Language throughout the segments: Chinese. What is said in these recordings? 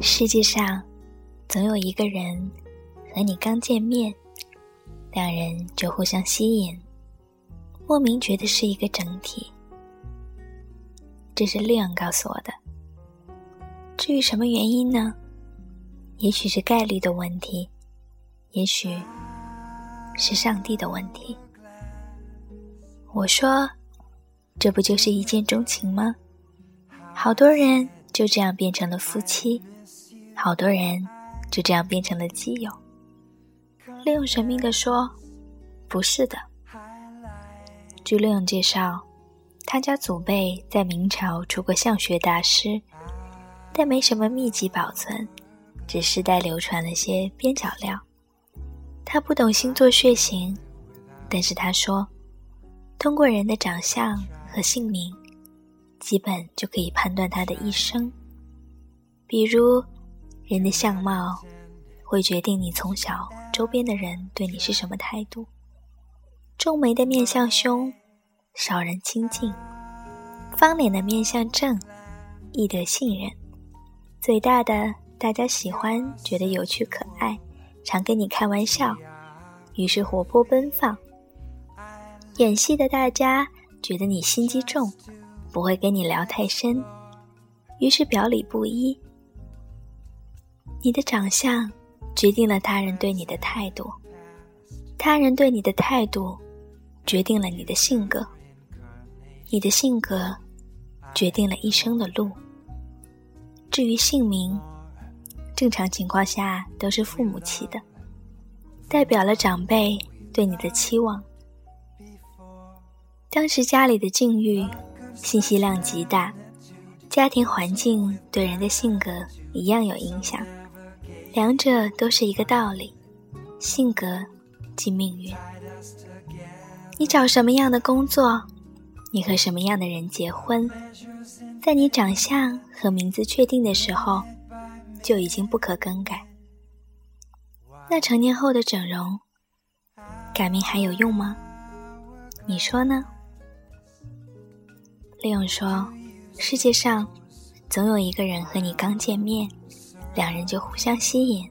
世界上总有一个人和你刚见面，两人就互相吸引，莫名觉得是一个整体。这是利昂告诉我的。至于什么原因呢？也许是概率的问题，也许是上帝的问题。我说，这不就是一见钟情吗？好多人就这样变成了夫妻。好多人就这样变成了基友。利用神秘的说：“不是的。”据利用介绍，他家祖辈在明朝出过相学大师，但没什么秘籍保存，只世代流传了些边角料。他不懂星座血型，但是他说，通过人的长相和姓名，基本就可以判断他的一生，比如。人的相貌会决定你从小周边的人对你是什么态度。皱眉的面相凶，少人亲近；方脸的面相正，易得信任；嘴大的大家喜欢，觉得有趣可爱，常跟你开玩笑，于是活泼奔放。演戏的大家觉得你心机重，不会跟你聊太深，于是表里不一。你的长相决定了他人对你的态度，他人对你的态度决定了你的性格，你的性格决定了一生的路。至于姓名，正常情况下都是父母起的，代表了长辈对你的期望。当时家里的境遇、信息量极大，家庭环境对人的性格一样有影响。两者都是一个道理，性格即命运。你找什么样的工作，你和什么样的人结婚，在你长相和名字确定的时候，就已经不可更改。那成年后的整容，改名还有用吗？你说呢？利用说，世界上总有一个人和你刚见面。两人就互相吸引，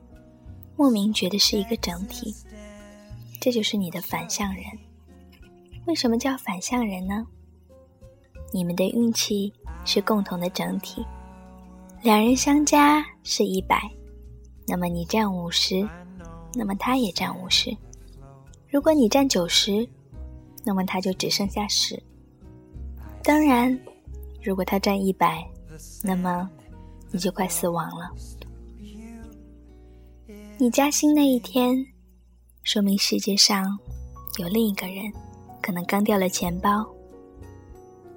莫名觉得是一个整体，这就是你的反向人。为什么叫反向人呢？你们的运气是共同的整体，两人相加是一百，那么你占五十，那么他也占五十。如果你占九十，那么他就只剩下十。当然，如果他占一百，那么你就快死亡了。你加薪那一天，说明世界上有另一个人可能刚掉了钱包。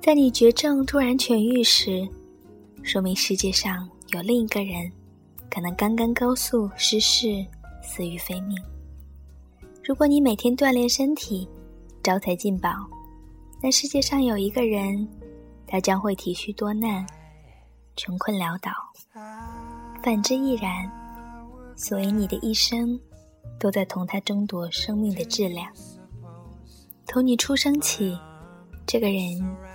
在你绝症突然痊愈时，说明世界上有另一个人可能刚刚高速失事，死于非命。如果你每天锻炼身体，招财进宝，那世界上有一个人，他将会体虚多难，穷困潦倒。反之亦然。所以你的一生，都在同他争夺生命的质量。从你出生起，这个人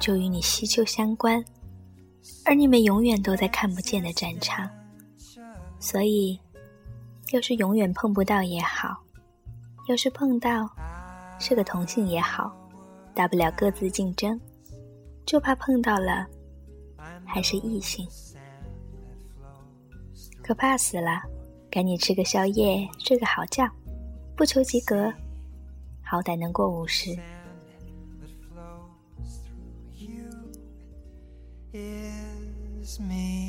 就与你息息相关，而你们永远都在看不见的战场。所以，要是永远碰不到也好，要是碰到，是个同性也好，大不了各自竞争，就怕碰到了，还是异性，可怕死了。赶紧吃个宵夜，睡个好觉，不求及格，好歹能过五十。is me.